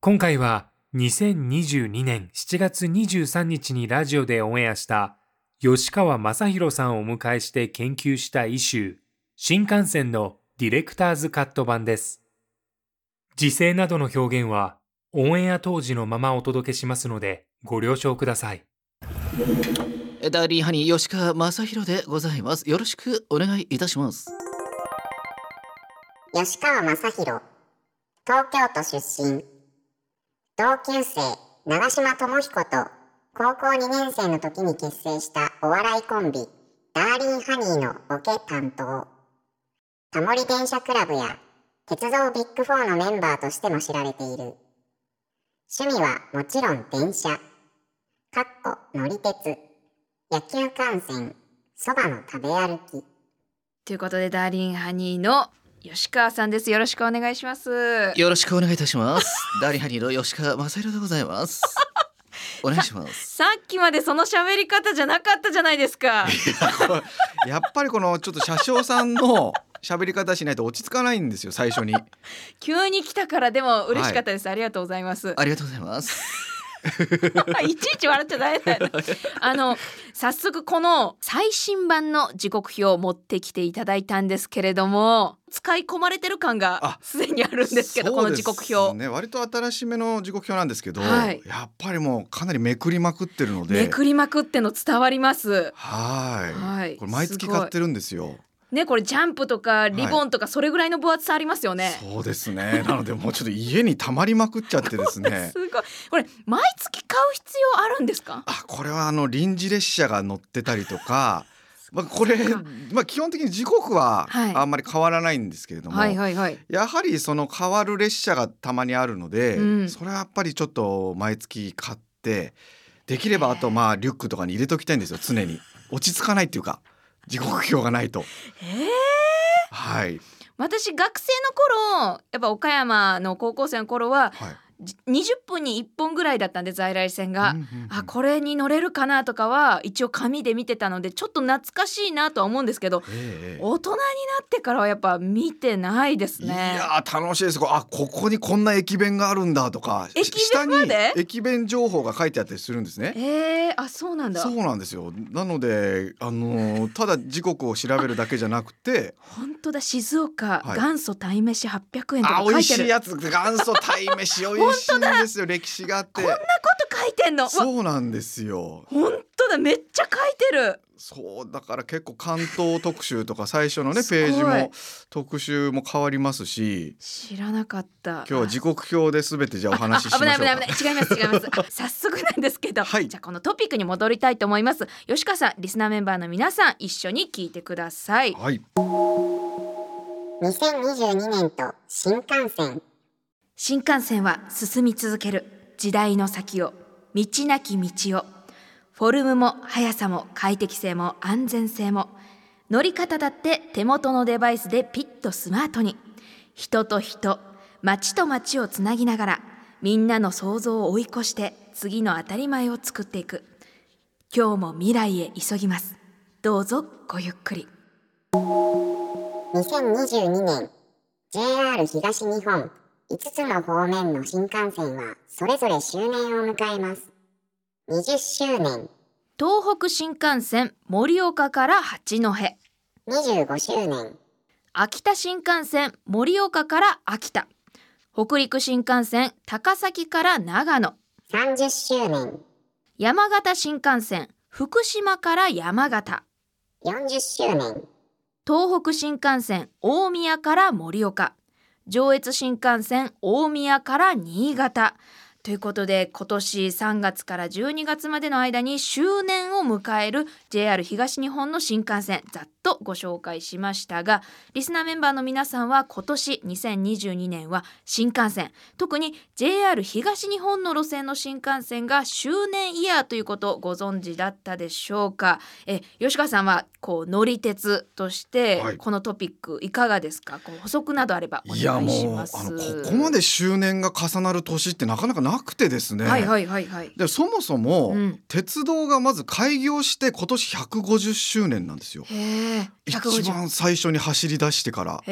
今回は2022年7月23日にラジオでオンエアした吉川正宏さんをお迎えして研究したイシュー、新幹線のディレクターズカット版です。時勢などの表現はオンエア当時のままお届けしますのでご了承ください。ダーリンハニー吉川正宏でございます。よろしくお願いいたします。吉川正洋東京都出身同級生長嶋智彦と高校2年生の時に結成したお笑いコンビダーリンハニーのボケ担当。タモリ電車クラブや鉄道ビッグフォーのメンバーとしても知られている。趣味はもちろん電車。かっこ乗り鉄。野球観戦そばの食べ歩き。ということでダーリンハニーの吉川さんですよろしくお願いしますよろしくお願いいたします。ダーリンハニーの吉川正宏でございます。お願いします。さっきまでその喋り方じゃなかったじゃないですかやっぱりこのちょっと車掌さんの喋り方しないと落ち着かないんですよ最初に。急に来たからでも嬉しかったです、ありがとうございますありがとうございます。いちいち笑っちゃダメだよ あの早速この最新版の時刻表を持ってきていただいたんですけれども使い込まれてる感があすでにあるんですけどこの時刻そう表、ね割と新しめの時刻表なんですけど、はいやっぱりもうかなりめくりまくってるので。めくりまくっての伝わりますはい。はいこれ毎月買ってるんですよ。ねこれジャンプとかリボンとかそれぐらいの分厚さありますよね、そうですね。なのでもうちょっと家に溜まりまくっちゃってですね。す。ごい。これ毎月買う必要あるんですか？あこれはあの臨時列車が乗ってたりとか。まあこれまあ基本的に時刻ははい。あんまり変わらないんですけれども、はいはいはい。やはりその変わる列車がたまにあるので、うん。それはやっぱりちょっと毎月買ってできればあとまあリュックとかに入れときたいんですよ。常に。落ち着かないっていうか時刻表がないと。えー。はい。私学生の頃やっぱ岡山の高校生の頃ははい。じ20分に1本ぐらいだったんで在来線が、うんうんうん。あこれに乗れるかなとかは一応紙で見てたのでちょっと懐かしいなとは思うんですけどええ大人になってからはやっぱ見てないですいね。やー楽しいです。あここにこんな駅弁があるんだとか駅弁まで？下に駅弁情報が書いてあったりするんですね。えー、あそうなんだ。そうなんですよ。なのであのーただ時刻を調べるだけじゃなくて本当だ静岡、はい。元祖鯛めし800円とかあ美味書いてる。しいやつ元祖鯛めし美味しいんですよ歴史があって。こんなこと書いてんの？わそうなんですよ。本当だ。めっちゃ書いてる。そうだから結構関東特集とか最初のねページも特集も変わりますし。知らなかった。今日は時刻表で全てじゃあお話ししましょうか。あ危ない危ない危ない。違います違います。あ早速なんですけど、はい。じゃあこのトピックに戻りたいと思います。吉川さんリスナーメンバーの皆さん一緒に聞いてください。はい。2022年と新幹線新幹線は進み続ける時代の先を道なき道を。フォルムも速さも快適性も安全性も乗り方だって手元のデバイスでピッとスマートに。人と人街と街をつなぎながらみんなの想像を追い越して次の当たり前を作っていく。今日も未来へ急ぎます。どうぞごゆっくり。2022年 JR 東日本。5つの方面の新幹線はそれぞれ周年を迎えます。20周年。東北新幹線盛岡から八戸。25周年。秋田新幹線盛岡から秋田。北陸新幹線高崎から長野。30周年。山形新幹線福島から山形。40周年。東北新幹線大宮から盛岡上越新幹線大宮から新潟。ということで今年3月から12月までの間に周年を迎える JR 東日本の新幹線ざっとご紹介しましたがリスナーメンバーの皆さんは今年2022年は新幹線特に JR 東日本の路線の新幹線が周年イヤーということをご存知だったでしょうか。え吉川さんはこう乗り鉄としてはい。このトピックいかがですか、こう補足などあればおいや願いしもうあますのここまで周年が重なる年ってなかなかなくてですね、はいはいはいはい。でそもそも、うん。鉄道がまず開業して今年150周年なんですよ。一150番最初に走り出してから。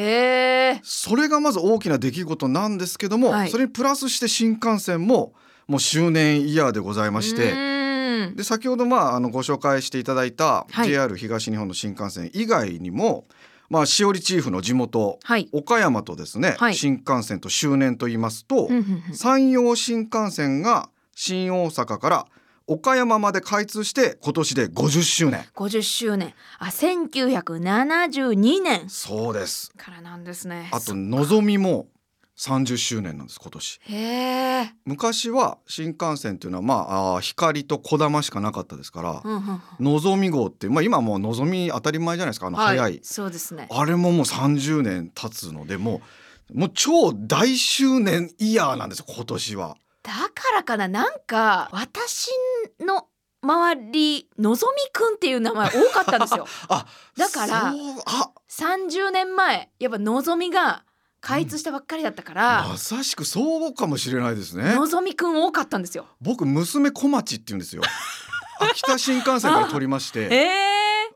それがまず大きな出来事なんですけども、はい。それにプラスして新幹線ももう周年イヤーでございましうてで先ほどまああのご紹介していただいたはい。JR 東日本の新幹線以外にも、まあしおりチーフの地元はい。岡山とですね、はい。新幹線と周年と言いますと、山陽新幹線が新大阪から岡山まで開通して今年で50周年。50周年。あ1972年。そうです。からなんですね。あとのぞみも30周年なんです今年。昔は新幹線っていうのはまああー光とこだましかなかったですからうんうんうん。のぞみ号ってまあ今もうのぞみ当たり前じゃないですかあの早い、そうですね。あれももう30年経つのでもうもう超大周年イヤーなんですよ今年は。だからかななんか私の周りのぞみくんっていう名前多かったんですよ。あだからそうあ。30年前やっぱのぞみが開通したばっかりだったから、まさしくそうかもしれないですね。のぞみくん多かったんですよ。僕娘小町って言うんですよ。秋田新幹線から取りましえて、え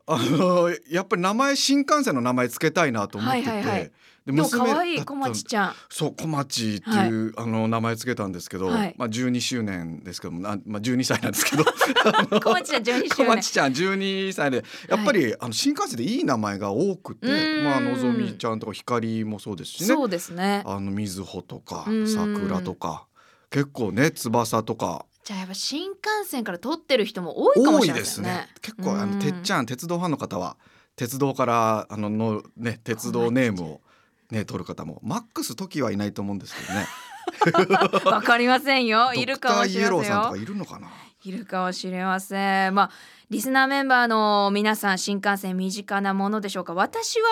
あのやっぱり名前新幹線の名前つけたいなと思ってて、はいはいはいででも可愛い小町ちゃん。そう小町っていう、あの名前つけたんですけど、はい。まあ12周年ですけども、なまあ12歳なんですけど、小町ちゃん12周小年町ちゃん12歳でやっぱり、あの新幹線でいい名前が多くてまあのぞみちゃんとか光もそうですしね。そうですね。あの瑞穂とかうん。桜とか結構ね翼とか。じゃあやっぱ新幹線から撮ってる人も多いかも多しれないいですね。ですね。結構あうん。のてっちゃん鉄道ファンの方は鉄道からあののね鉄道ネームをね取る方も。マックス時はいないと思うんですけどね。わかりませんよ。いるかもしれドクターイエロませんとかいるのかな？いるかもしれません。まあリスナーメンバーの皆さん新幹線身近なものでしょうか。私は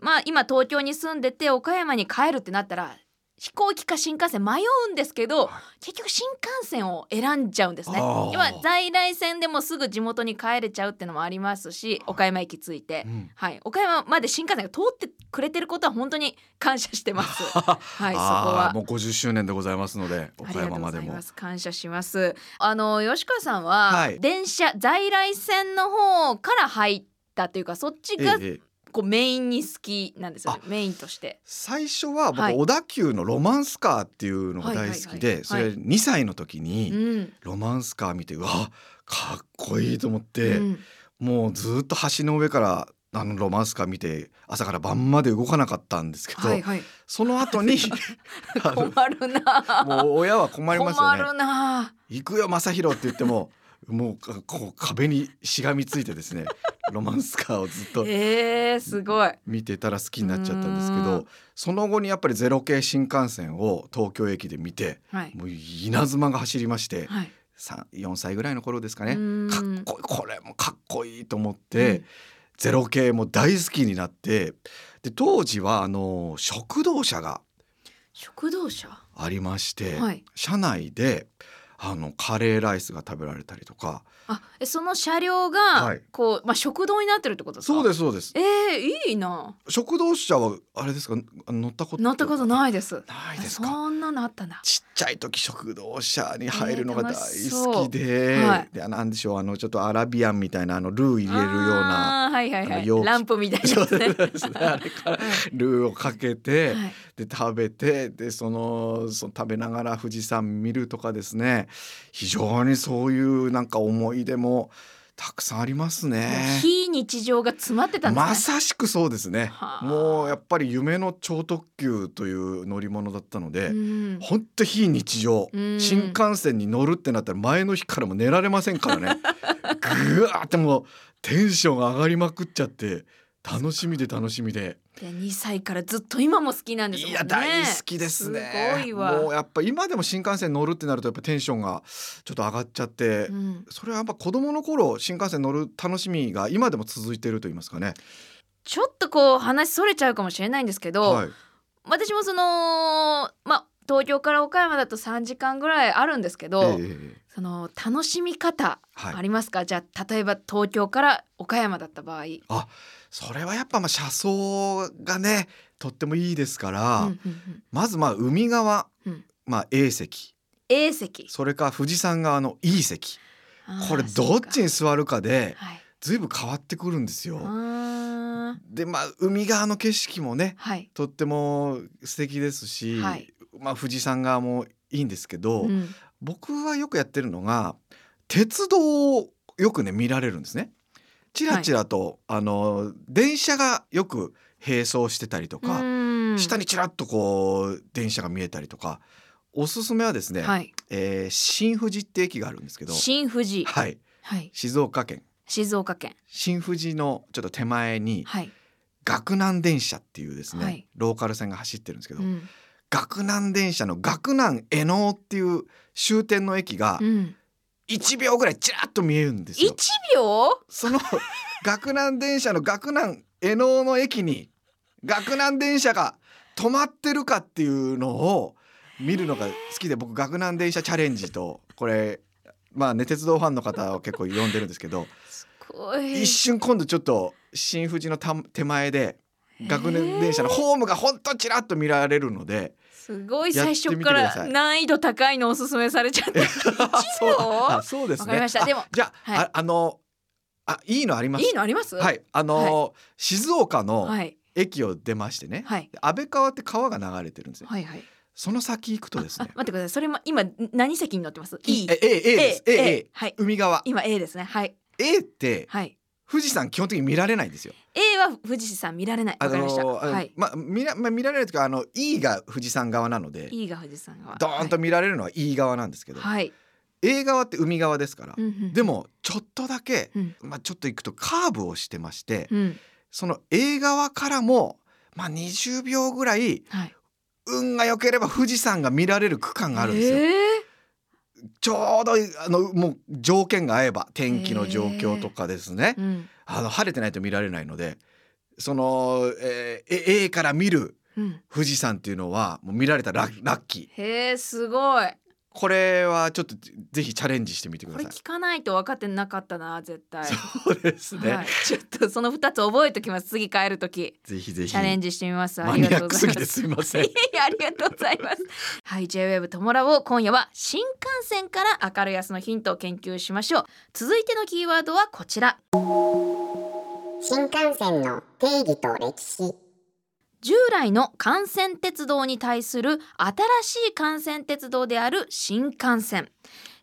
まあ今東京に住んでて岡山に帰るってなったら飛行機か新幹線迷うんですけど、結局新幹線を選んじゃうんですね。今在来線でもすぐ地元に帰れちゃうっていうのもありますし岡山駅着いて、うん。はい、岡山まで新幹線が通ってくれてることは本当に感謝してます。はい、そこは。もう50周年でございますので岡山までも。感謝します。あの吉川さんは、はい。電車在来線の方から入ったというか、そっちがええええこうメインに好きなんですよ、ね。メインとして。最初は僕、はい小田急のロマンスカーっていうのが大好きでそれはい2歳の時うにん。ロマンスカー見てうわかっこいいと思って、うんもうずっと橋の上からあのロマンスカー見て朝から晩まで動かなかったんですけど、はいはい。その後に 困るな。もう親は困りますよね困るな。行くよ正弘って言ってももうかこう壁にしがみついてですね ロマンスカーをずっとえー、すごい。見てたら好きになっちゃったんですけうどんその後にやっぱりゼロ系新幹線を東京駅で見てはい。もう稲妻が走りましてはい。3 4歳ぐらいの頃ですかねうんかっこいいこれもかっこいいと思って、ゼロ系も大好きになってで当時はあの食堂車が食堂車？ありまして、はい。車内であのカレーライスが食べられたりとか。あ、えその車両が、はい。こうまあ食堂になってるってことですか？。そうですすそうです。えー、いいな。食堂車はあれですか？あ乗ったこと？乗ったことないです。ないですか？そんなのあったな。ちっちゃい時食堂車に入るのが大好きで,、はい。でなんでしょうあのちょっとアラビアンみたいなあのルー入れるようなはいはいはい。ランプみたいなね。あれからルーをかけて、はい。で食べてでそのその食べながら富士山見るとかですね非常にそういうなんか思い出もたくさんありますね。非日常が詰まってたんですね。まさしくそうですね。はあ。もうやっぱり夢の超特急という乗り物だったので、うん。ほんと非日常、うん。新幹線に乗るってなったら前の日からも寝られませんからね。ぐわーってもうテンション上がりまくっちゃって楽しみで楽しみでで2歳からずっと今も好きなんですね。いや大好きですねすごいわ。もうやっぱ今でも新幹線乗るってなるとやっぱテンションがちょっと上がっちゃって、うんそれはやっぱ子供の頃新幹線乗る楽しみが今でも続いてると言いますかね。ちょっとこう話それちゃうかもしれないんですけど、はい、私もそのまあ東京から岡山だと3時間ぐらいあるんですけど、ええええその楽しみ方はいありますか、じゃあ例えば東京から岡山だった場合。それはやっぱまあ車窓がねとってもいいですから、うんうんうん。まずまあ海側、うん。まあ A 席。A 席。それから富士山側の E 席。これどっちに座るかではい。随分変わってくるんですよ。でまあ海側の景色もねはい、とっても素敵ですし、はい。まあ富士山側もいいんですけど、うん。僕はよくやってるのが鉄道をよくね見られるんですね。ちらちらと、あの電車がよく並走してたりとか、うん。下にちらっとこう電車が見えたりとかおすすめはですね、はい、えー新富士って駅があるんですけど、新富士、はい、はい、静岡県。静岡県。新富士のちょっと手前にはい、岳南電車っていうですね、はい。ローカル線が走ってるんですけど、うん。岳南電車の岳南江能っていう終点の駅がうん、1秒ぐらいちらっと見えるんですよ。一秒？その岳南電車の岳南江能の駅に岳南電車が止まってるかっていうのを見るのが好きで僕岳南電車チャレンジとこれまあね鉄道ファンの方を結構呼んでるんですけど一瞬今度ちょっと新富士のた手前で岳南電車のホームがほんとちらっと見られるのですごい最初から難易度高いのおすすめされちゃってあ そう。あそうですね。わかりました。でもあじゃあ,、はい。ああのあいいのあります？いいのあります？はい。あの静岡のはい。駅を出ましてね、はい。で安倍川って川が流れてるんですよ、はいはい。その先行くとですあね待ってください。それも今何席に乗ってます？E え A, A です。A, A, はい。海側。今 A ですね。はい。A ってはい富士山基本的に見られないんですよ。A は富士山見られない。あのはい。まあ見らまあ見られるというかあの E が富士山側なので E が富士山側ドーンと見られるのは E 側なんですけど、はい、A 側って海側ですから、うんうんでもちょっとだけ、うん。まあちょっと行くとカーブをしてまして、うん。その A 側からもまあ20秒ぐらいはい。運が良ければ富士山が見られる区間があるんですよ。えちょうどあのもう条件が合えば天気の状況とかですね、ー。うん。あの晴れてないと見られないのでその、えー A から見るうん。富士山っていうのはもう見られたらラッラッキー。へえすごいこれはちょっとぜひチャレンジしてみてくこださい。れ聞かないと分かってなかったな絶対。そうですね、はい、ちょっとその二つ覚えときます。次帰るときぜひぜひ。チャレンジしてみます。あマりがとうございますぎてすみません。い。ありがとうございます。はい J-WAVE ともラボ今夜は新幹線から明るい明日のヒントを研究しましょう。続いてのキーワードはこちら。新幹線の定義と歴史従来の幹線鉄道に対する新しい幹線鉄道である新幹線。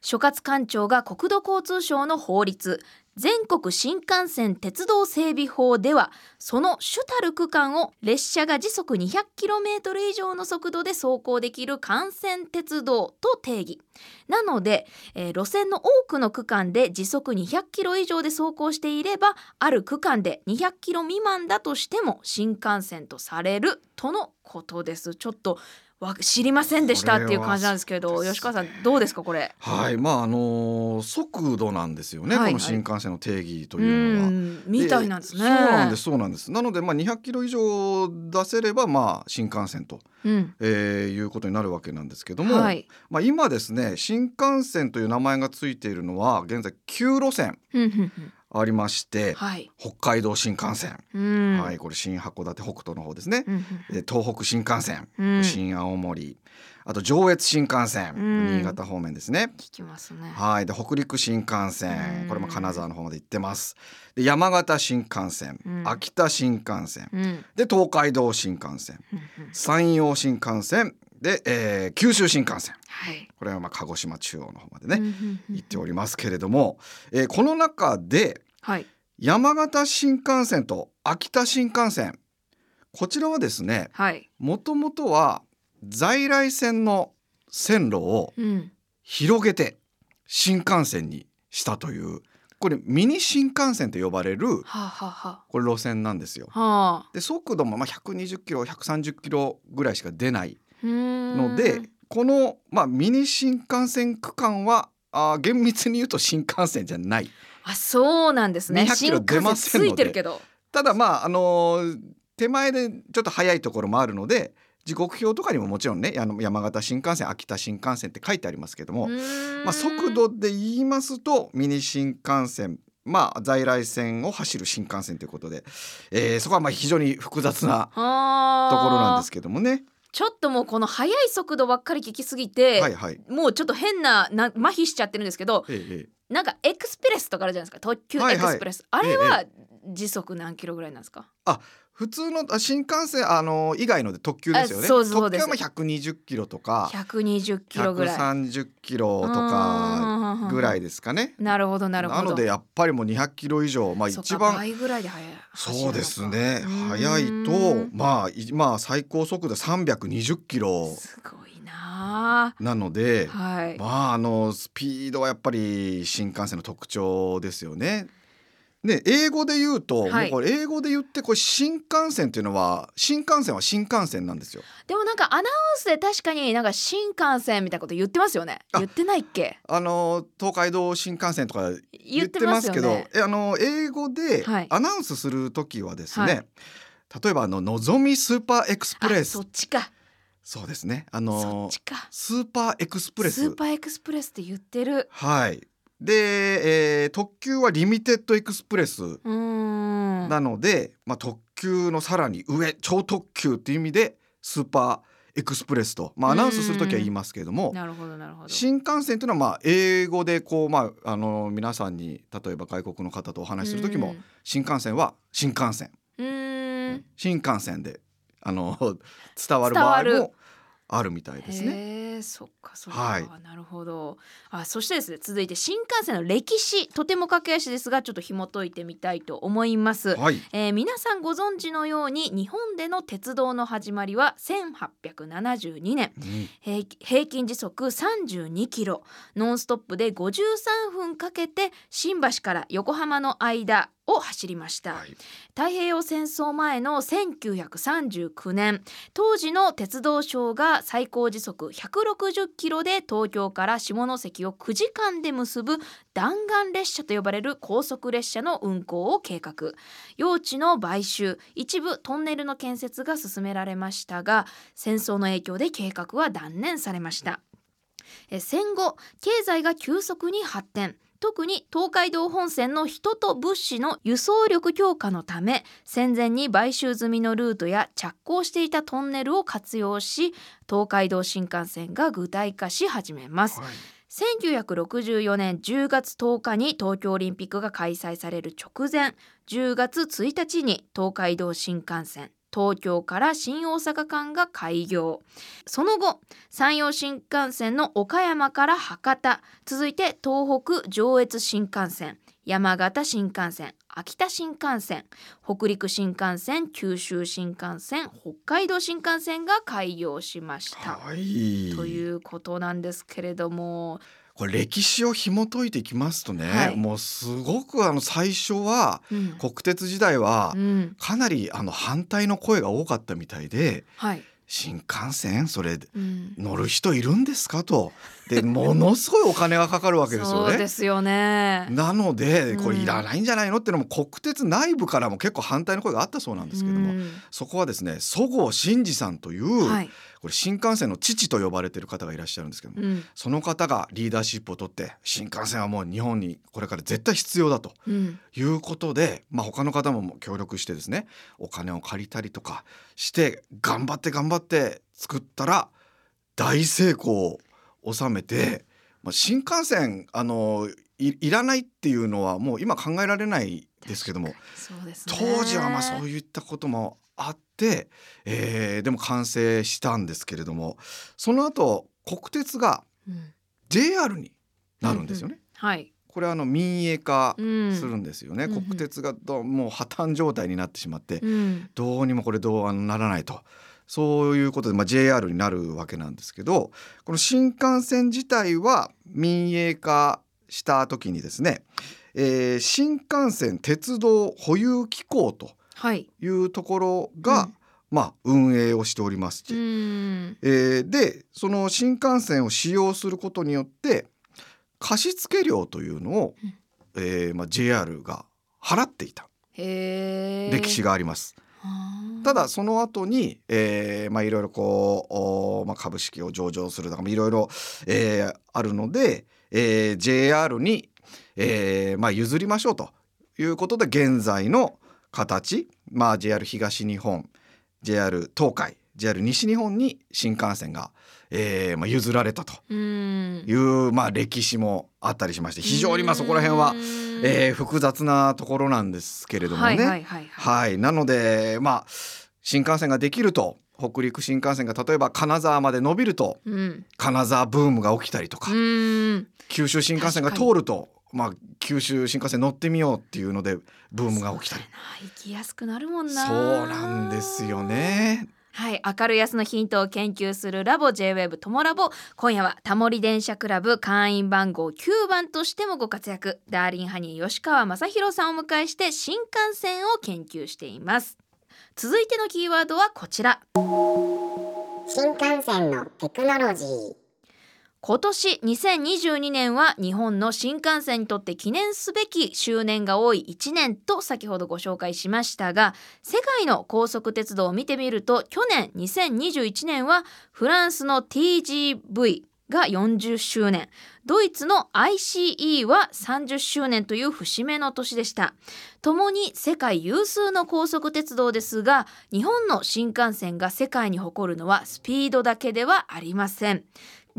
所轄官庁が国土交通省の法律。全国新幹線鉄道整備法ではその主たる区間を列車が時速 200km 以上の速度で走行できる幹線鉄道と定義。なので、えー路線の多くの区間で時速 200km 以上で走行していればある区間で 200km 未満だとしても新幹線とされるとのことです。ちょっとわ知りませんでしたっていう感じなんですけどこれは吉川さんどうですかこれ？はい、まああの速度なんですよね、はいこの新幹線の定義とういうのは。ん。みたいなんですね。そうなんですそうなんです。なのでまあ200キロ以上出せればまあ新幹線と、うん。えーいうことになるわけなんですけども、はい。まあ今ですね新幹線という名前がついているのは現在9路線ありまして、はい。北海道新幹線、うん。はいこれ新函館北斗の方ですね。うんで東北新幹線、うん。新青森、あと上越新幹線、うん。新潟方面ですね。聞きますね。はい、で北陸新幹線。うん。これも金沢の方まで行ってます。で山形新幹線、うん。秋田新幹線、うん。で東海道新幹線、山陽新幹線、で、えー九州新幹線はい。これはまあ鹿児島中央の方までね、行っておりますけれども、えーこの中ではい。山形新幹線と秋田新幹線こちらはですねはい。もともとは在来線の線路をうん。広げて新幹線にしたというこれミニ新幹線と呼ばれるはあ、はこれ路線なんですよ。あ。はあ。で速度もまあ120キロ130キロぐらいしか出ないので、この、まあ、ミニ新幹線区間はあー厳密に言うと新幹線じゃないあ、そうなんですね。200キロ出ませんので新幹線ついてるけど。ただまああのー手前でちょっと速いところもあるので時刻表とかにももちろんねあの山形新幹線秋田新幹線って書いてありますけども、まあ、速度で言いますとミニ新幹線まあ在来線を走る新幹線ということで、えーそこはまあ非常に複雑なはあ。ところなんですけどもね。ちょっともうこの速い速度ばっかり聞きすぎて、はいはい。もうちょっと変なな麻痺しちゃってるんですけどええええ。なんかエクスプレスとかあるじゃないですか特急はいはい。エクスプレス、あれは時速何キロぐらいなんですか、普通のあ新幹線あの以外ので特急ですよね。あそうそう特急はまあ120キロとか120キロぐらい。130キロとかぐらいですかね。なるほどなるほど。なのでやっぱりもう200キロ以上まあ一番倍ぐらいで速いそうですね。速いとうん。まあいまあ最高速度320キロすごいななのであはい、まああのスピードはやっぱり新幹線の特徴ですよね。で英語で言うと、はい。もうこれ英語で言ってこれ新幹線っていうのは新幹線は新幹線なんですよ。でもなんかアナウンスで確かになんか新幹線みたいなこと言ってますよね。あ言ってないっけ？あの東海道新幹線とか言言ってまますすけど、よねえあの英語ではい。アナウンスする時はですね、はい。例えばあののぞみ Super Express。あそっちか。そうですね。あそのっちか。 Super Express。Su per Express って言ってる。はいで、えー特急は Limited Expressなので、まあ、特急のさらに上超特急っていう意味でスーパーエクスプレスと、まあ、アナウンスする時は言いますけれども新幹線というのはまあ英語でこう、まあ、あの皆さんに例えば外国の方とお話しする時も新幹線は新幹線。新幹線であの 伝わる場合もあるみたいですね。そっかそっか、はい。なるほど。あそしてですね続いて新幹線の歴史とても駆け足ですがちょっと紐解いてみたいと思います、はい、えー皆さんご存知のように日本での鉄道の始まりは1872年。うん。平平均時速32キロ。ノンストップで53分かけて新橋から横浜の間を走りました、はい。太平洋戦争前の1939年当時の鉄道省が最高時速160キロで東京から下関を9時間で結ぶ弾丸列車と呼ばれる高速列車の運行を計画。用地の買収一部トンネルの建設が進められましたが戦争の影響で計画は断念されました。え戦後経済が急速に発展特に東海道本線の人と物資の輸送力強化のため戦前に買収済みのルートや着工していたトンネルを活用し東海道新幹線が具体化し始めます。はい。1964年10月10日に東京オリンピックが開催される直前10月1日に東海道新幹線東京から新大阪間が開業。その後山陽新幹線の岡山から博多。続いて東北上越新幹線山形新幹線秋田新幹線北陸新幹線九州新幹線北海道新幹線が開業しました。はい。ということなんですけれどもこれ歴史を紐解いていきますとね、はい。もうすごくあの最初はうん。国鉄時代はうん。かなりあの反対の声が多かったみたいではい。新幹線？それうん。乗る人いるんですか？と。でものすごいお金がかかるわけですよね。そうですよね。なのでうん。これいらないんじゃないのっていうのも国鉄内部からも結構反対の声があったそうなんですけども、うん。そこはですねそごう真二さんという、はい。これ新幹線の父と呼ばれてる方がいらっしゃるんですけども、うんその方がリーダーシップを取って新幹線はもう日本にこれから絶対必要だとうんいうことで、まあ、他の方も協力してですねお金を借りたりとかして頑張って頑張って作ったら大成功を収めて、まあ、新幹線あのいいらないっていうのはもう今考えられないですけどもね。当時はまあそういったこともあっって、えーでも完成したんですけれどもその後国鉄がうん。JR になるんですよね。はい。これはあの民営化うんするんですよね、うん。うん国鉄がどうもう破綻状態になってしまって、うん。どうにもこれどうならないと。そういうことで、まあ、JR になるわけなんですけどこの新幹線自体は民営化した時にですね、えー新幹線鉄道保有機構とはい。いうところが、うんまあ、運営をしておりますし、うん。えーでその新幹線を使用することによって貸付料というのを、うんえーまあ、JR が払っていた。歴史が。があります。はあただその後に、えーまあいろいろこうまあ、株式を上場するとかまあいろいろ、えーあるので、えー JR に、えーまあ、譲りましょうということで現在の形、まあ、JR 東日本 JR 東海 JR 西日本に新幹線が、えーまあ、譲られたとうん。いう、まあ、歴史もあったりしまして非常にまあそこら辺は、えー複雑なところなんですけれどもね。はいなのでまあ新幹線ができると北陸新幹線が例えば金沢まで伸びるとうん。金沢ブームが起きたりとか、うん。九州新幹線が通るとまあ九州新幹線乗ってみようっていうのでブームが起きた。り行きやすくなるもんな。そうなんですよ。ね。はい、明るい安のヒントを研究するラボ J-WEB ともラボ。今夜はタモリ電車クラブ会員番号9番としてもご活躍。ダーリンハニー吉川正宏さんをお迎えして新幹線を研究しています。続いてのキーワードはこちら。新幹線のテクノロジー今年2022年は日本の新幹線にとって記念すべき周年が多い1年と先ほどご紹介しましたが世界の高速鉄道を見てみると去年2021年はフランスの TGV が40周年ドイツの ICE は30周年という節目の年でした。共に世界有数の高速鉄道ですが日本の新幹線が世界に誇るのはスピードだけではありません。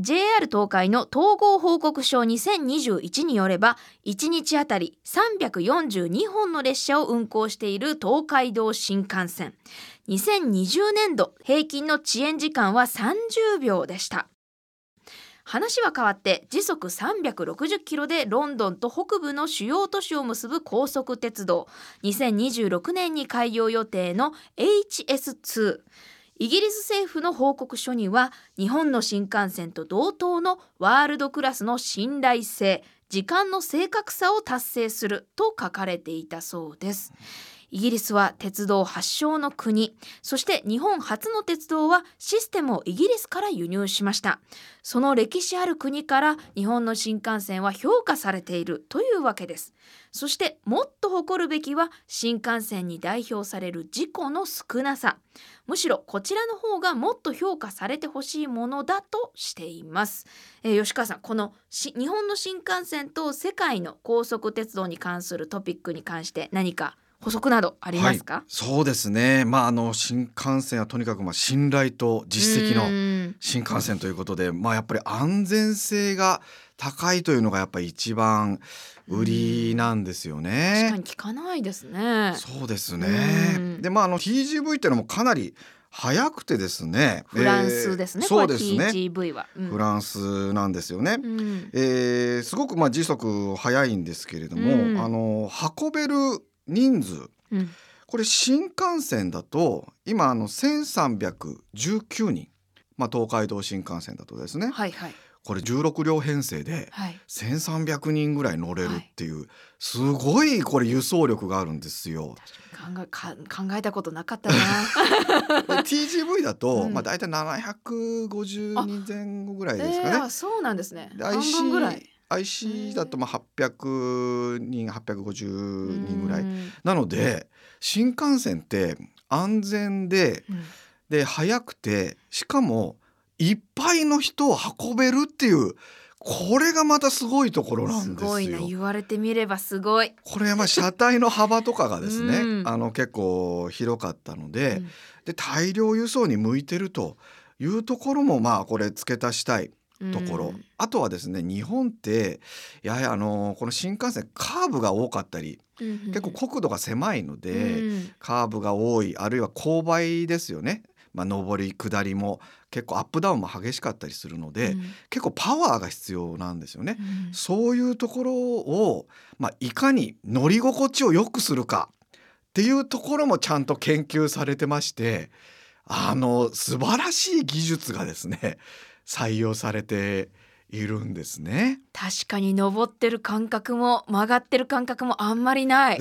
JR 東海の統合報告書2021によれば1日あたり342本の列車を運行している東海道新幹線。2020年度平均の遅延時間は30秒でした。話は変わって時速360キロでロンドンと北部の主要都市を結ぶ高速鉄道。2026年に開業予定の HS2 イギリス政府の報告書には日本の新幹線と同等のワールドクラスの信頼性時間の正確さを達成すると書かれていたそうです。イギリスは鉄道発祥の国そして日本初の鉄道はシステムをイギリスから輸入しました。その歴史ある国から日本の新幹線は評価されているというわけです。そしてもっと誇るべきは新幹線に代表される事故の少なさ。むしろこちらの方がもっと評価されてほしいものだとしています、えー吉川さんこのし日本の新幹線と世界の高速鉄道に関するトピックに関して何か補足などありますか、はい、そうですね。まああの新幹線はとにかくまあ信頼と実績のの新幹線ということで、まあやっぱり安全性が高いというのがやっぱり一番売りなんですよ確ねか。に聞かないですねそうですねうん。でまああの TGV っていうのもかなり早くてですね。フランスですね、えーそうですね。TGV は、うんフランスなんですよね。うんえーすごくまあ時速速いんですけれども、うんあの運べる人数うんこれ新幹線だと今あの1319人、まあ、東海道新幹線だとですねはいはいこれ16両編成ではい。1300人ぐらい乗れるっていう、すごいこれ輸送力があるんですよ。考えか考えたことなかったな。で TGV だと、うん。まあ、大体750人前後ぐらいですかね。えーあそうなんですね。で半分ぐらい。IC だとまあ800人850人ぐらい。うん。なので新幹線って安全でうん。で速くてしかもいっぱいの人を運べるっていうこれがまたすごいところなんですよ。すごいな言われてみればすごい、これはまあ車体の幅とかがですね、うん。あの結構広かったので,、うん。で大量輸送に向いてるというところもまあこれ付け足したいところ、うんあとはですね日本ってやはりあのこの新幹線カーブが多かったり結構国土が狭いので、うん。カーブが多いあるいは勾配ですよね、まあ、上り下りも結構アップダウンも激しかったりするので、うん結構パワーが必要なんですよね。うんそういうところを、まあ、いかに乗り心地を良くするかっていうところもちゃんと研究されてましてあの素晴らしい技術がですね採用されているんですね。確かに登ってる感覚も曲がってる感覚もあんまりない。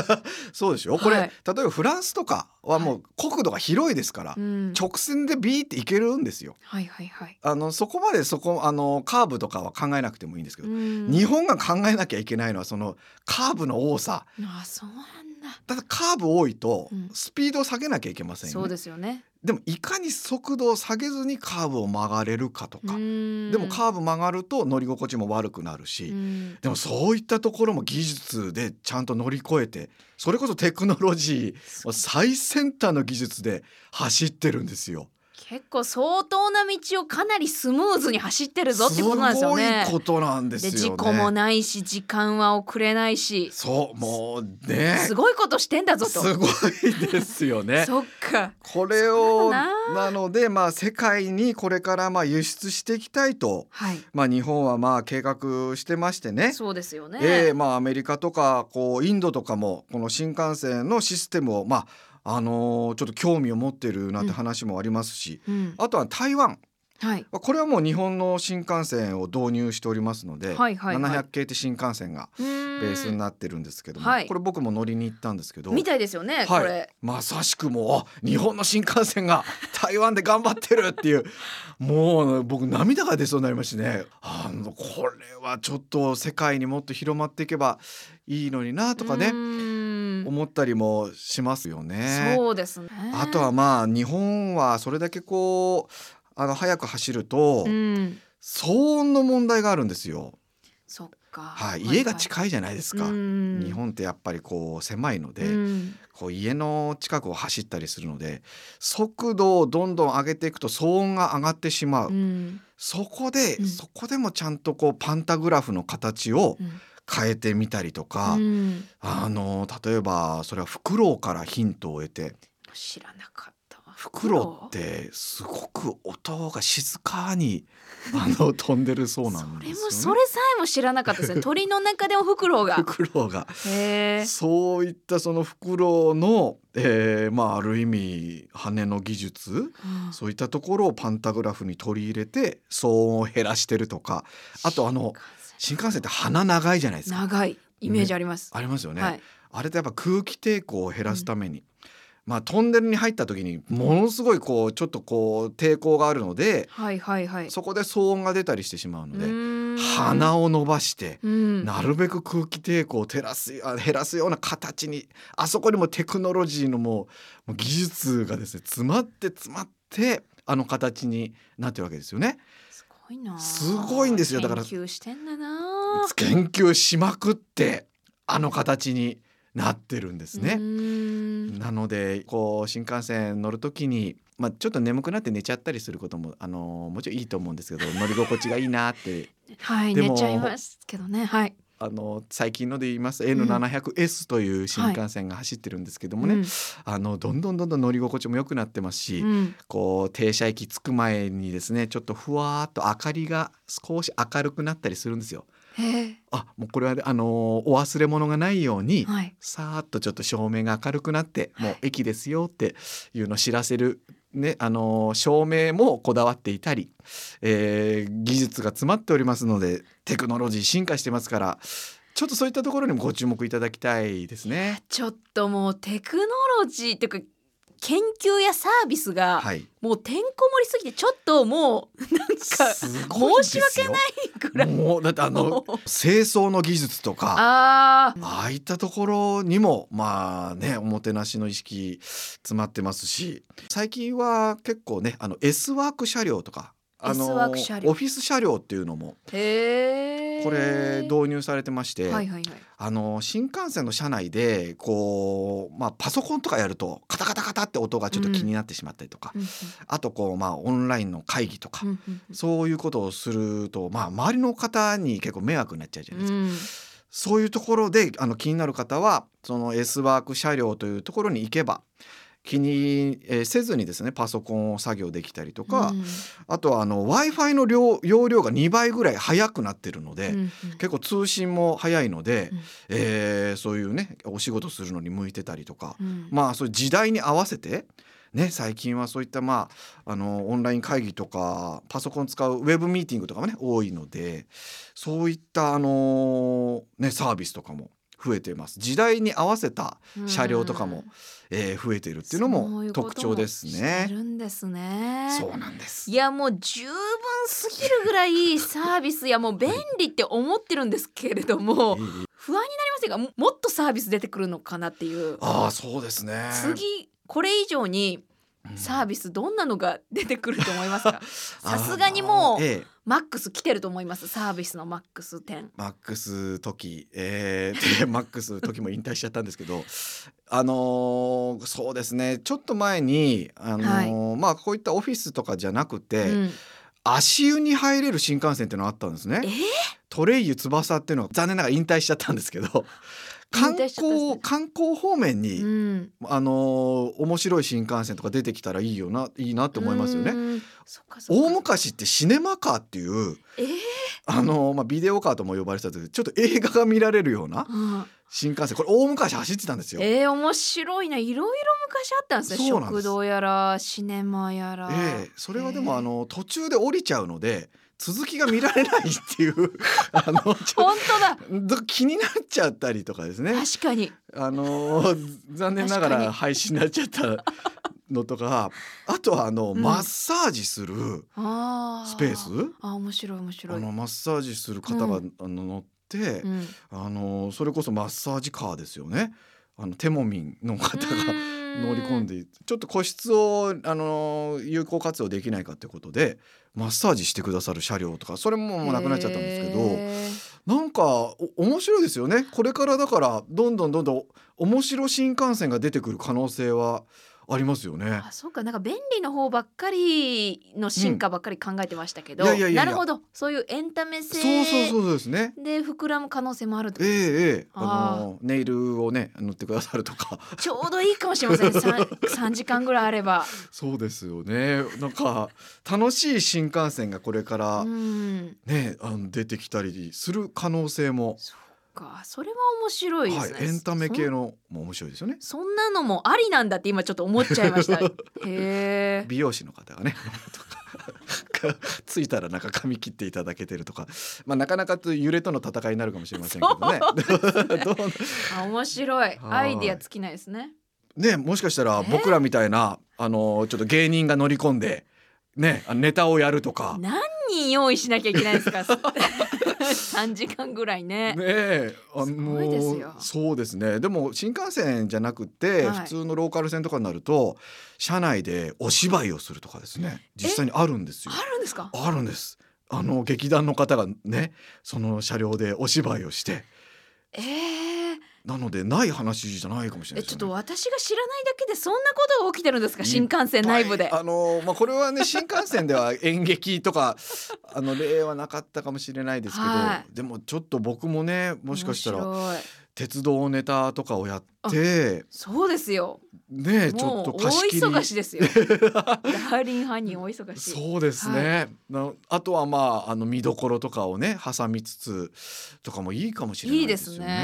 そうでしょこれ、はい例えばフランスとかはもう国土が広いですから、うん直線でビーって行けるんですよ。はいはいはい。あのそこまでそこあのカーブとかは考えなくてもいいんですけど、うん日本が考えなきゃいけないのはそのカーブの多さあそうなんだ。ただカーブ多いとうんスピードを下げなきゃいけませんよね、そうですよね。でもいかに速度を下げずにカーブを曲がれるかとか、ででもカーブ曲がると乗り心地も悪くなるし、うん。でもそういったところも技術でちゃんと乗り越えてそれこそテクノロジー最先端の技術で走ってるんですよ。結構相当な道をかなりスムーズに走ってるぞってことなんですよね。すごいことなんですよね。で事故もないし時間は遅れないし、そうもうねすごいことしてんだぞと。すごいですよね。そっか。これをななのでまあ世界にこれからまあ輸出していきたいと、はい。まあ、日本はまあ計画してましてね。そうですよね。ええまあアメリカとかこうインドとかもこの新幹線のシステムをまああのーちょっと興味を持ってるなんて話もありますし、うん。あとは台湾。はい。これはもう日本の新幹線を導入しておりますので、はいはいはい。700系って新幹線がベベースになってるんですけども、はい。これ僕も乗りに行ったんですけど。みたいですよね、はい。これ。まさしくもうあ日本の新幹線が 台湾で頑張ってるっていう。もう僕涙が出そうになりましてね。あのこれはちょっと世界にもっと広まっていけばいいのになとかうね思ったりもしますよね。そうですね。あとはまあ日本はそれだけこうあの速く走るとうん。騒音の問題があるんですよ。そっか。はい、家が近いじゃないですか。うん日本ってやっぱりこう狭いので、うんこう家の近くを走ったりするので速度をどんどん上げていくと騒音が上がってしまう、うんそこで、うんそこでもちゃんとこうパンタグラフの形をうん変えてみたりとか、うんあの例えばそれはフクロウからヒントを得て知らなかったわ。フクロウってすごく音が静かにあの 飛んでるそうなんそれですよね。もそれさえも知らなかったですね。鳥の中でもフクロウがフ。クロウが。そういったそのフクロウの、えーまあある意味羽の技術うんそういったところをパンタグラフに取り入れて騒音を減らしてるとかあとあの新幹線って鼻長いじゃないですか長いイメージあります。ありますよね、はい。あれってやっぱ空気抵抗を減らすために、まあトンネルに入った時にものすごいこうちょっとこう抵抗があるのではいはいはい。そこで騒音が出たりしてしまうので鼻を伸ばしてうん。なるべく空気抵抗を照らすあ減らすような形にあそこにもテクノロジーのもう技術がですね詰まって詰まってあの形になってるわけですよね。すごいな。すごいんですよだから研究してんだな。研究しまくってあの形になってるんですね。んなのでこう新幹線乗る時に、まあ、ちょっと眠くなって寝ちゃったりすることもあのもちろんいいと思うんですけど乗り心地がいいなって はい寝ちゃいますけどね。はい。あの最近ので言います N700S という新幹線が走ってるんですけどもね、うん。あのどんどんどんどん乗り心地も良くなってますし、うん。こう停車駅着く前にですねちょっとふわーっと明かりが少し明るくなったりするんですよ。あもうこれはあのお忘れ物がないように、はい。さーっとちょっと照明が明るくなってもう駅ですよっていうのを知らせる、ねあの照明もこだわっていたり、えー技術が詰まっておりますのでテクノロジー進化してますからちょっとそういったところにもご注目いただきたいですね。ちょっともうテクノロジーっていうか研究やサービスがはい、もうてんこ盛りすぎてちょっともうなんか申し訳ないぐらい。もうだってあの清掃の技術とかあああ。あいったところにもまあねおもてなしの意識詰まってますし最近は結構ねあの S ワーク車両とかあ両オフィス車両っていうのも。これ導入されてまして、あの新幹線の車内でこう、まあ、パソコンとかやるとカタカタカタって音がちょっと気になってしまったりとか、うんあとこう、まあ、オンラインの会議とか、うんうんそういうことをすると、まあ、周りの方に結構迷惑になっちゃうじゃないですか。うんそういうところであの気になる方はその S ワーク車両というところに行けば気に、えーせずにですねパソコンを作業できたりとか、うん。あとは w i f i の量容量が2倍ぐらい速くなってるので、うんうん。結構通信も早いので、うん。えーそういうねお仕事するのに向いてたりとか、うん。まあそういう時代に合わせてね最近はそういったまああのオンライン会議とかパソコン使うウェブミーティングとかもね多いのでそういったあのねサービスとかも増えてます。時代に合わせた車両とかも、えー増えてるっていうのも特徴ですそういうですね。そうなんです。いやもう十分すぎるぐらいサービスやもう便利って思ってるんですけれどもいいいい不安になりませんかももっとサービス出てくるのかなっていう。ああそうですね。次これ以上にサービスどんなのが出てくると思いますか？さすがにもうええ。マックス来てると思いますサービスのマックス10マックス時、えー、で マックス時も引退しちゃったんですけどあのーそうですね。ちょっと前に、あのーまあこういったオフィスとかじゃなくて、うん。足湯に入れる新幹線っていうのがあったんですね。え。ートレイユ翼っていうのが残念ながら引退しちゃったんですけど観光観光方面に、うん。あのー面白い新幹線とか出てきたらいいよないいなって思いますよね。大昔ってシネマカーっていうえー？あのーまあ、ビデオカーとも呼ばれてたんですけどちょっと映画が見られるようなうん新幹線。これ大昔走ってたんですよ。えー、面白いな。いろいろ昔あったんですね。す。食堂やらシネマやら、ええ。それはでもへー。あの途中で降りちゃうので続きが見られないっていう あのちょ本当だ。ど気になっちゃったりとかですね。確かに。あの残念ながらに。廃止になっちゃったのとかあとはあの、うん。マッサージするあスペース？あ面白い面白い。あのマッサージする方が、うあの乗って、うん。あのそれこそマッサージカーですよね。あのテモミンの方が乗り込んでちょっと個室をあの有効活用できないかってことでマッサージしてくださる車両とかそれももうなくなっちゃったんですけどへなんかお面白いですよね。これからだからどんどんどんどん面白新幹線が出てくる可能性はありますよね。ー。あそうか。なんか便利の方ばっかりの進化ばっかり考えてましたけど、なるほど。そういうエンタメそう性そうそうですね。で膨らむ可能性もあるってええことですね。ええあのネイルをね塗ってくださるとか。ちょうどいいかもしれません。3, 3時間ぐらいあれば。そうですよね。なんか楽しい新幹線がこれからうん。ね、あの出てきたりする可能性も、そうかそれは面白いではいすね、、エンタメ系のも面白いですよね。そんなのもありなんだって今ちょっと思っちゃいました。へえ。美容師の方がね ついたらなんか髪切っていただけてるとか、まあ、なかなかと揺れとの戦いになるかもしれませんけどね。あ面白い。はいアイディア尽きないですね。ねもしかしたらえ僕らみたいな、あのちょっと芸人が乗り込んで、ね、ネタをやるとか。何人用意しなきゃいけないんですか？三時間ぐらいね。ねえ、あすごいですよ。そうですね。でも新幹線じゃなくて、はい。普通のローカル線とかになると車内でお芝居をするとかですね。実際にあるんですよ。あるんですか？あるんです。あの劇団の方がねその車両でお芝居をして。ええなのでない話じゃないかもしれないえちょっと私が知らないだけでそんなことが起きてるんですか？新幹線内部で。はい。あのまあこれはね 新幹線では演劇とかあの例はなかったかもしれないですけど、はでもちょっと僕もねもしかしたら鉄道ネタとかをやってそうですよ。ねちょっと大忙しですよ。ダーリンハニー大忙しい。そうですね、なあとはまああの見どころとかをね挟みつつとかもいいかもしれないですよねいいで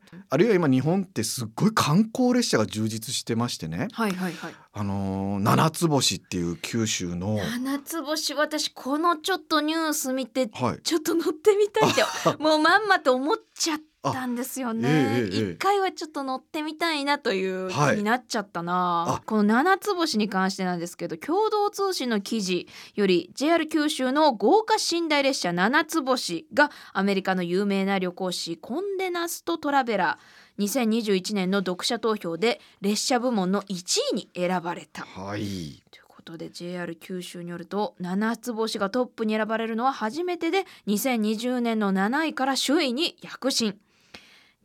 すねあるいは今日本ってすっごい観光列車が充実してましてねはいはいはい。あのー七つ星っていう九州の七つ星私このちょっとニュース見てはいちょっと乗ってみたいって もうまんまと思っちゃったんですよえね。えええ一回はちょっと乗ってみたいなという気はい。になっちゃったな、あ。この七つ星に関してなんですけど共同通信の記事より JR 九州の豪華寝台列車七つ星がアメリカの有名な旅行誌コンデナストトラベラー。2021年の読者投票で列車部門の1位に選ばれた。はい。というこことで JR 九州によると七つ星がトップに選ばれるのは初めてで2020年の7位から首位に躍進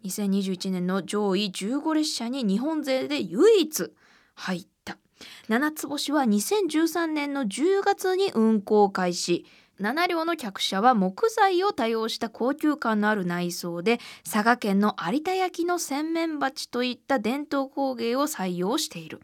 2021年の上位15列車に日本勢で唯一入った。七つ星は2013年の10月に運行開始。7両の客車は木材を多用した高級感のある内装で佐賀県の有田焼の洗面鉢といった伝統工芸を採用している。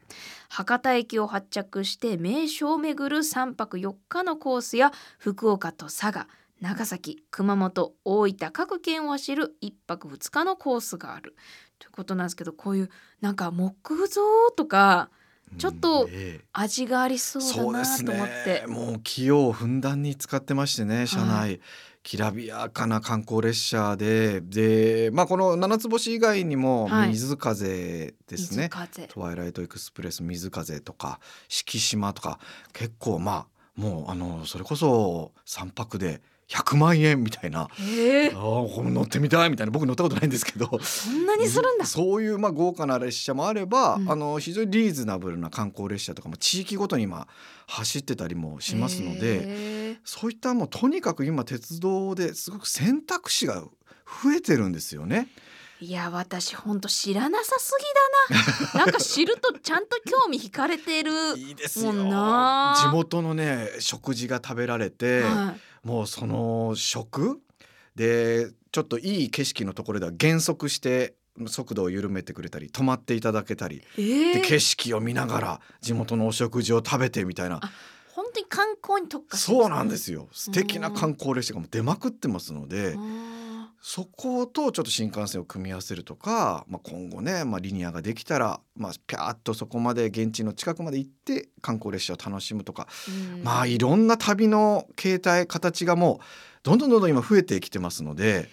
博多駅を発着して名所を巡る3泊4日のコースや福岡と佐賀長崎熊本大分各県を走る1泊2日のコースがある。ということなんですけどこういうなんか木造とかちょっと味がありそうだなと思って。もう器用をふんだんに使ってましてね車内、きらびやかな観光列車で。でまあこの七つ星以外にもはい。水風ですね、水風。トワイライトエクスプレス水風とか四季島とか結構まあもうあのそれこそ3泊で100万円みたいなえあーこれ乗ってみたいみたいな僕乗ったことないんですけどそんなにするんだ。そういうまあ豪華な列車もあれば、うんあの非常にリーズナブルな観光列車とかも地域ごとに今走ってたりもしますので、へそういったもうとにかく今鉄道ですごく選択肢が増えてるんですよね。ーいや私ほんと知らなさすぎだな。なんか知るとちゃんと興味惹かれてる。いいですよもんな地元のね食事が食べられて、はもうその食？でちょっといい景色のところでは減速して速度を緩めてくれたり止まっていただけたり、い。えでー、景色を見ながら地元のお食事を食べてみたいな。あ本当に観光に特化ね。そうなんですよ。素敵な観光列車がもう出まくってますのでそことちょっと新幹線を組み合わせるとか、まあ、今後ね、まあ、リニアができたら、まあ、ピャーッとそこまで現地の近くまで行って観光列車を楽しむとか、うん。まあいろんな旅の形態形がもうどんどんどんどん今増えてきてますので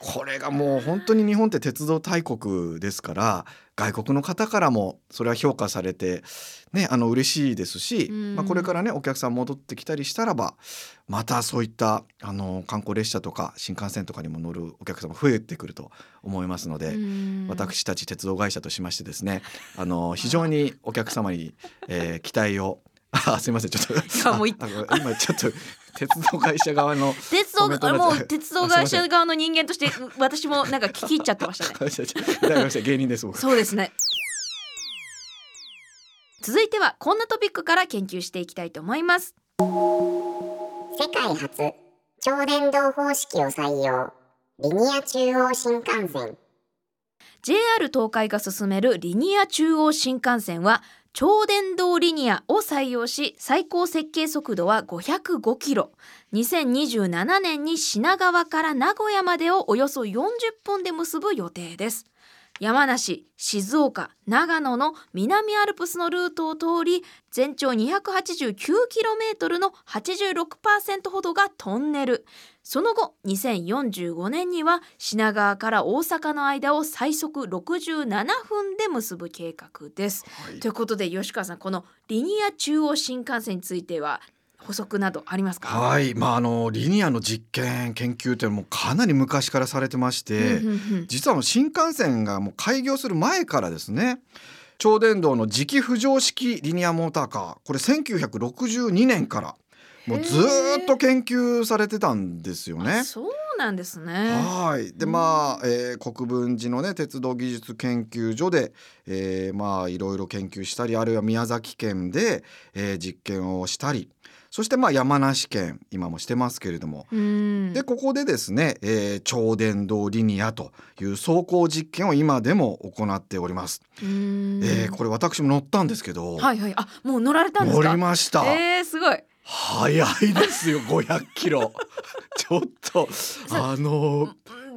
これがもう本当に日本って鉄道大国ですから外国の方からもそれは評価されてねあの嬉しいですし、うんまあ、これからねお客さん戻ってきたりしたらばまたそういったあの観光列車とか新幹線とかにも乗るお客様増えてくると思いますので。うん私たち鉄道会社としましてですねあの非常にお客様に、えー期待をあすいません。ちょっと。今ちょっと鉄道会社側の 鉄道もう鉄道会社側の人間として私もなんか聞き入っちゃってましたね。芸人です僕。そうですね。続いてはこんなトピックから研究していきたいと思います。世界初超電導方式を採用。リニア中央新幹線 JR 東海が進めるリニア中央新幹線は超電導リニアを採用し最高設計速度は505キロ。2027年に品川から名古屋までをおよそ40分で結ぶ予定です。山梨静岡長野の南アルプスのルートを通り全長 289km の86%ほどがトンネル。その後2045年には品川から大阪の間を最速67分で結ぶ計画です。はい。ということで吉川さんこのリニア中央新幹線については補足などありますか？はい。まああのリニアの実験研究ってもうかなり昔からされてまして、実はもう新幹線がもう開業する前からですね超電導の磁気浮上式リニアモーターカーこれ1962年からもうずーっと研究されてたんですよね。あ。そうなんですね。はい。でまあ、えー国分寺のね鉄道技術研究所で、えーまあいろいろ研究したりあるいは宮崎県で、えー実験をしたりそしてまあ山梨県今もしてますけれども、うん。でここでですね、えー超電導リニアという走行実験を今でも行っております。うん。えーこれ私も乗ったんですけど、はいはい。あもう乗られたんです乗かりました。えー、すごい早いですよ500キロ。ちょっとあの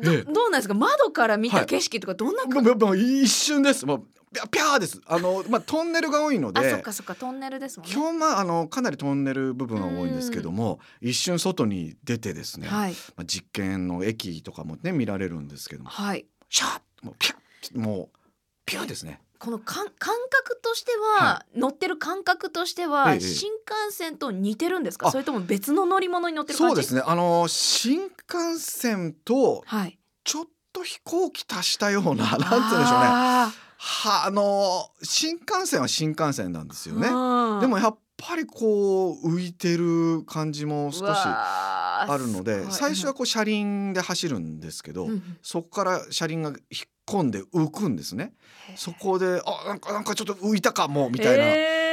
どええどうなんですか？窓から見た景色とかどんな、もうもう一瞬です。もうピャピャーです。あのまあトンネルが多いのあそっで。かそっかトンネルですもんね。基本まああのかなりトンネル部分は多いんですけども一瞬外に出てですね、はい。まあ、実験の駅とかもね見られるんですけども。はい。シャッもうピャッもうピャーですねこの感感覚としては、は乗ってる感覚としては、ええ新幹線と似てるんですか？あ。それとも別の乗り物に乗ってる感じ？そうですね。あの新幹線とはい。ちょっと飛行機足したようななんて言うんでしょうね。あはあの新幹線は新幹線なんですよね。でもやっぱりこう浮いてる感じも少しああるので最初はこう車輪で走るんですけど、そこから車輪が引っ込んで浮くんですね。そこであなんかなんかちょっと浮いたかもみたいな。えー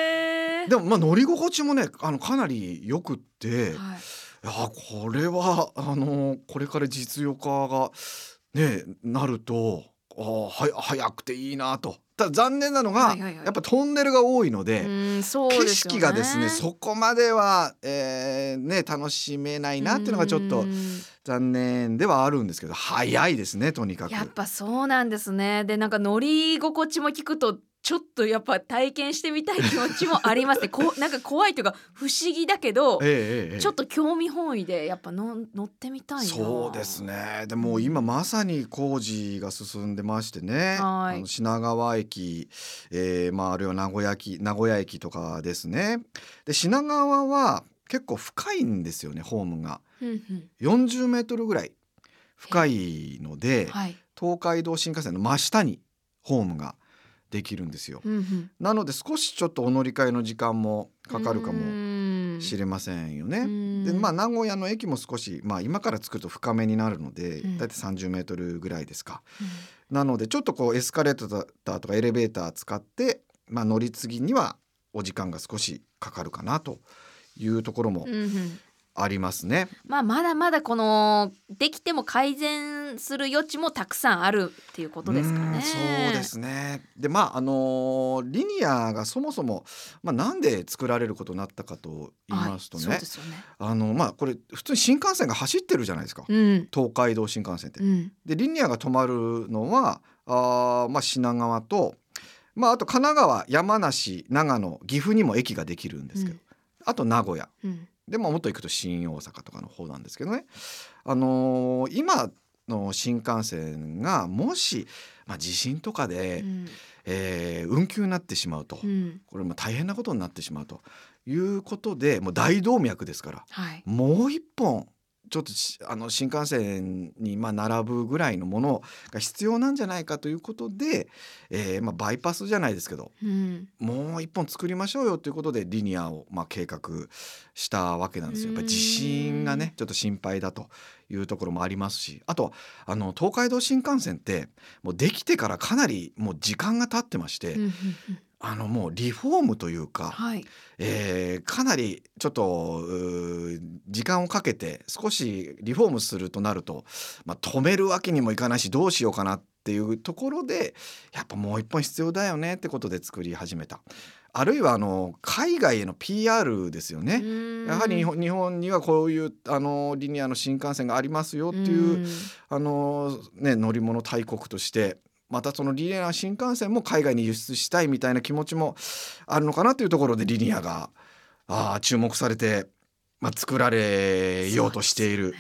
でもまあ乗り心地もねあのかなりよくって、い、はいやこれはあのこれから実用化がねなるとあは早くていいなと。ただ残念なのが、はいはいはいやっぱトンネルが多いので、うんそう景色がですねそこまでは、えーね楽しめないなっていうのがちょっとうん残念ではあるんですけど早いですねとにかく。やっぱそうなんですねでなんか乗り心地も聞くとちょっとやっぱ体験してみたい気持ちもありますね。こうなんか怖いというか不思議だけどええちょっと興味本位でやっぱの乗ってみたいな。そうですね。でも今まさに工事が進んでましてね、はい。あの品川駅、えーまあ、あるいは名古屋駅名古屋駅とかですね。で品川は結構深いんですよねホームが。うんうん。40メートルぐらい深いので、はい。東海道新幹線の真下にホームができるんですよ。うんうんなので少しちょっとお乗り換えの時間もかかるかももしれませんよね。んでまあ名古屋の駅も少し、まあ、今から作ると深めになるので、うんだいたい30メートルぐらいですか。なのでちょっとこうエスカレーターとかエレベーター使って、まあ、乗り継ぎにはお時間が少しかかるかなというところもうんうんありますね。まあまだまだこのできても改善する余地もたくさんあるっていうことですかね。うんそうですね。でまああのーリニアがそもそも、まあ、なんで作られることになったかと言いますとね、はい、そうですよね。あのまあこれ普通に新幹線が走ってるじゃないですか、うん東海道新幹線ってう。んでリニアが止まるのはあー、まあ、品川と、まあ、あと神奈川山梨長野岐阜にも駅ができるんですけど、あと名古屋うんで、まあ、もっと行くと新大阪とかの方なんですけどね、あのー今の新幹線がもし、まあ、地震とかで、うん。えー運休になってしまうと、うん。これも大変なことになってしまうということでもう大動脈ですからはい。もう一本ちょっとしあの新幹線にまあ並ぶぐらいのものが必要なんじゃないかということで、えーまあ、バイパスじゃないですけどうん。もう一本作りましょうよということでリニアをまあ計画したわけなんですよ。やっぱり地震がねちょっと心配だというところもありますしあとあの東海道新幹線ってもうできてからかなりもう時間が経ってまして、あのもうリフォームというか、はい。えーかなりちょっと時間をかけて少しリフォームするとなると、まあ、止めるわけにもいかないしどうしようかなっていうところでやっぱもう一本必要だよねってことで作り始めた。あるいはあの海外への PR ですよね。やはり日本日本にはこういうあのリニアの新幹線がありますよっていう、あのね乗り物大国としてまたそのリニア新幹線も海外に輸出したいみたいな気持ちもあるのかなというところでリニアがあ注目されて、まあ、作られようとしている。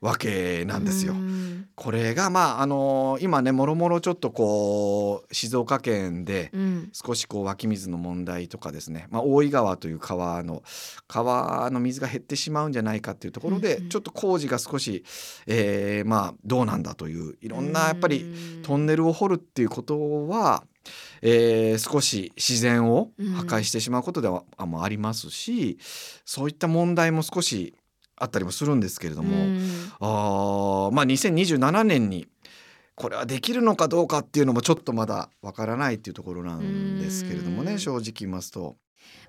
わけなんですよ。うん。これがまああの今ねもろもろちょっとこう静岡県でうん。少しこう湧き水の問題とかですね、まあ、大井川という川の川の水が減ってしまうんじゃないかっていうところで、うんうん。ちょっと工事が少し、えーまあどうなんだといういろんなやっぱりトンネルを掘るっていうことは、えー少し自然を破壊してしまうことでは、あもありますしそういった問題も少しあったりもするんですけれども、うん。あーまあ2027年にこれはできるのかどうかっていうのもちょっとまだわからないっていうところなんですけれどもうん。ね正直言いますと。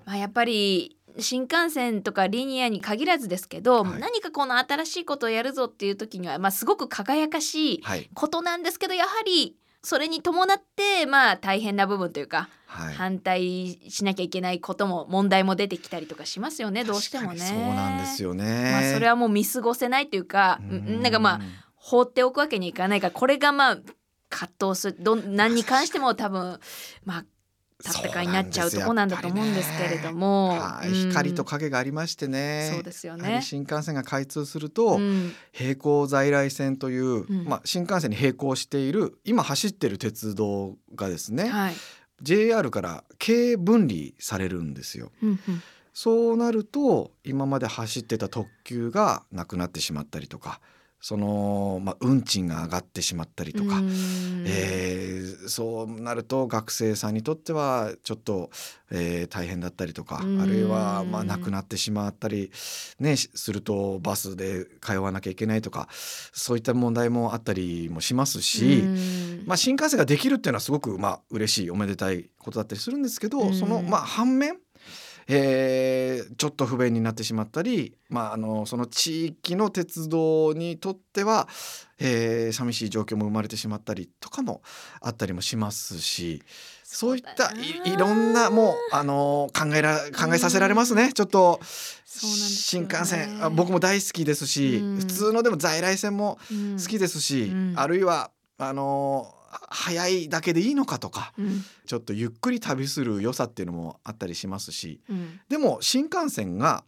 まあ、やっぱり新幹線とかリニアに限らずですけど、はい。何かこの新しいことをやるぞっていう時には、まあ、すごく輝かしいはい、ことなんですけどやはりそれに伴ってまあ大変な部分というか、はい反対しなきゃいけないことも問題も出てきたりとかしますよねどうしてもね。そうなんですよね。まあ、それはもう見過ごせないというか、うんなんかまあ放っておくわけにいかないからこれがまあ葛藤するどん何に関しても多分まあ戦いになっちゃうとこなんだと思うんですけれども、はい、うん。光と影がありましてね。そうですよね。新幹線が開通すると、うん。並行在来線という、ん。まあ新幹線に並行している今走っている鉄道がですね、はい。JR から軽分離されるんですよ。うんうん。そうなると今まで走ってた特急がなくなってしまったりとかその、まあ、運賃が上がってしまったりとか、うん。えーそうなると学生さんにとってはちょっと、えー大変だったりとかうん。あるいはまあ亡くなってしまったり、ね、しするとバスで通わなきゃいけないとかそういった問題もあったりもしますし。うん。まあ、新幹線ができるっていうのはすごくまあ嬉しいおめでたいことだったりするんですけど、うん。そのまあ反面、えーちょっと不便になってしまったり、まあ、あのその地域の鉄道にとっては、えー寂しい状況も生まれてしまったりとかもあったりもしますしそういったいいろんなもう、あの考えら考えさせられますね、ちょっとね。新幹線あ僕も大好きですし、うん。普通のでも在来線もうん。好きですし、うん。あるいはあのー早いだけでいいのかとかうん。ちょっとゆっくり旅する良さっていうのもあったりしますしうん。でも新幹線が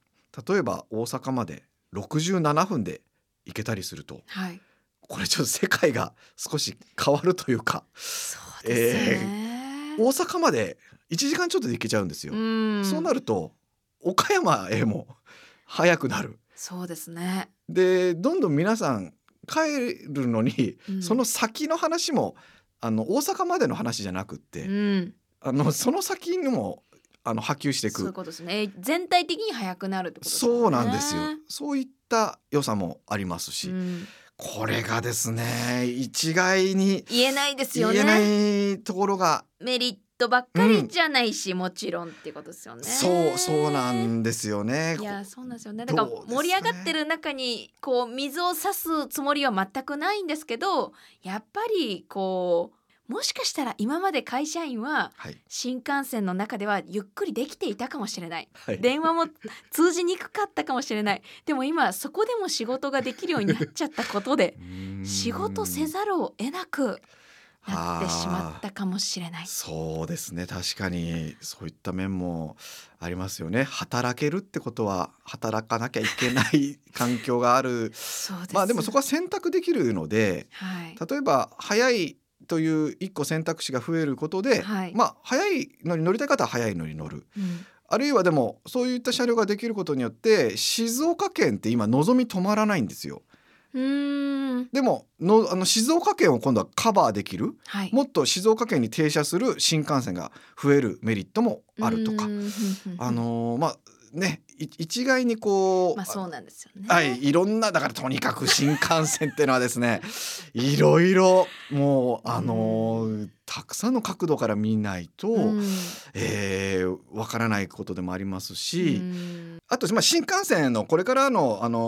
例えば大阪まで67分で行けたりするとはい。これちょっと世界が少し変わるというかそうですよね、大阪まで1時間ちょっとで行けちゃうんですよ。うん。そうなると岡山へも早くなる。そうですね。でどんどん皆さん帰るのに、うん。その先の話もあの大阪までの話じゃなくって、うん。あのその先にもあの波及していく。そういうことですね。全体的に速くなるってことね。そうなんですよ。そういった良さもありますし、うん。これがですね一概に言えないですよ言えなねいところが、メリットばっかりじゃないし、もちろんっていうことですよね。そうそうなんですよね。いやそうなんですよね。だから盛り上がってる中にこう水を差すつもりは全くないんですけどやっぱりこうもしかしたら今まで会社員ははい、新幹線の中ではゆっくりできていたかもしれない。はい、電話も通じにくかったかもしれない。でも今そこでも仕事ができるようになっちゃったことで 仕事せざるを得なくなってしまったかもしれない。そうですね。確かにそういった面もありますよね。働けるってことは働かなきゃいけない環境がある。まあでもそこは選択できるのではい。例えば早いという一個選択肢が増えることで、はい。まあ早いのに乗りたい方は早いのに乗る。うん。あるいはでもそういった車両ができることによって静岡県って今のぞみ止まらないんですよでものあの静岡県を今度はカバーできるはい。もっと静岡県に停車する新幹線が増えるメリットもあるとか。あのーまあねい一概にこう、まあそうなんですよね。はい、いろんなだからとにかく新幹線っていうのはですねいろいろもうあのーたくさんの角度から見ないと、うん。えーわからないことでもありますし、うん。あと、まあ、新幹線のこれからの、あの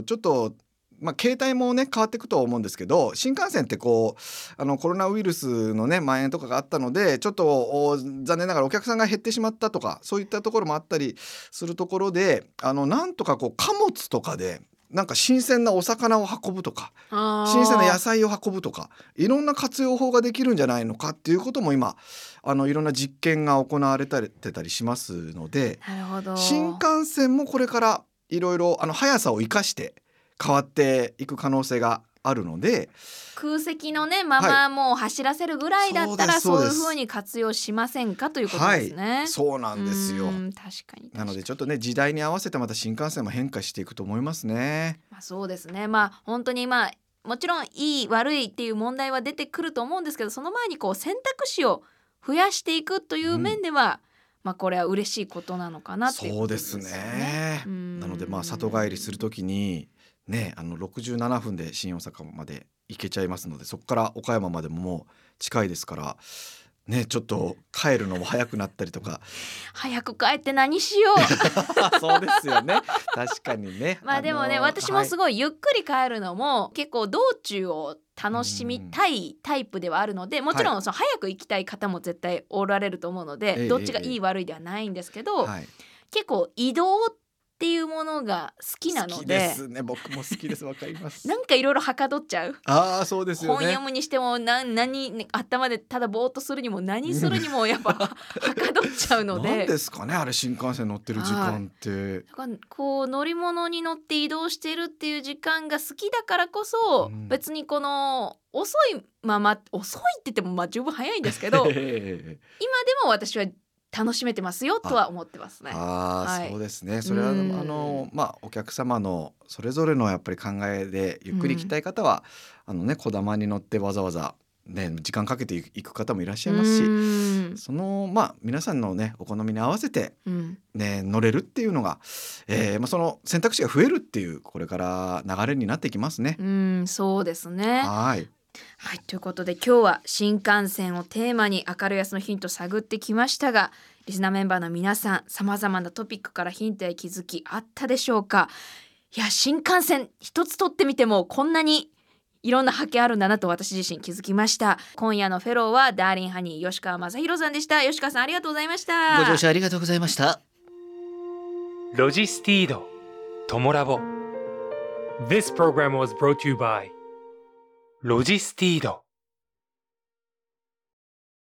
ーちょっと、まあ、携帯もね変わっていくと思うんですけど新幹線ってこうあのコロナウイルスのね蔓延とかがあったのでちょっとお残念ながらお客さんが減ってしまったとかそういったところもあったりするところであのなんとかこう貨物とかでなんか新鮮なお魚を運ぶとか新鮮な野菜を運ぶとかいろんな活用法ができるんじゃないのかっていうことも今あのいろんな実験が行われたりてたりしますので。新幹線もこれからいろいろあの速さを生かして変わっていく可能性があるので。空席のねままもう走らせるぐらいだったらそうですそうです。そういう風に活用しませんかということですね。はい、そうなんですよ。う。ん確かになのでちょっとね時代に合わせてまた新幹線も変化していくと思いますね。まあ、そうですね。まあ本当にまあもちろんいい悪いっていう問題は出てくると思うんですけどその前にこう選択肢を増やしていくという面では、まあこれは嬉しいことなのかなっていうことそうですね。うん。なのでまあ里帰りするときにねあの67分で新大阪まで行けちゃいますのでそこから岡山までももう近いですからねちょっと帰るのも早くなったりとか。早く帰って何しよう。そうですよね。確かにね。まあでもね、の私もすごいゆっくり帰るのも結構道中を楽しみたいタイプではあるのでもちろんその早く行きたい方も絶対おられると思うので、ええどっちがいい悪いではないんですけど、はい、結構移動っていうものが好きなの好きでですね僕も好きですわかります。なんかいろいろはかどっちゃう。ああそうですよね本読。むにしてもな何ね頭でただぼーっとするにも何するにもやっぱ はかどっちゃうのなんでですかねあれ新幹線乗ってる時間って。だからこう乗り物に乗って移動してるっていう時間が好きだからこそ、うん別にこの遅いまま遅いって言ってもまあ十分早いんですけど 今でえも私は楽しめてますよとは思ってますね。ああ、はいそうですね。それはあうんのまあお客様のそれぞれのやっぱり考えでゆっくり行きたい方は、あのね小玉に乗ってわざわざね時間かけて行く方もいらっしゃいますし、うんそのまあ皆さんのねお好みに合わせてうんね乗れるっていうのが、えーまあその選択肢が増えるっていうこれから流れになっていきますね。うんそうですね。はい。はいということで今日は新幹線をテーマに明るい安のヒントを探ってきましたがリスナーメンバーの皆さんさまざまなトピックからヒントや気づきあったでしょうか？いや新幹線一つ取ってみてもこんなにいろんな発見あるんだなと私自身気づきました。今夜のフェローはダーリンハニー吉川正宏さんでした。吉川さんありがとうございました。ご乗車ありがとうございました。ロジスティードトモラボ。This program was brought to you by ロジスティード。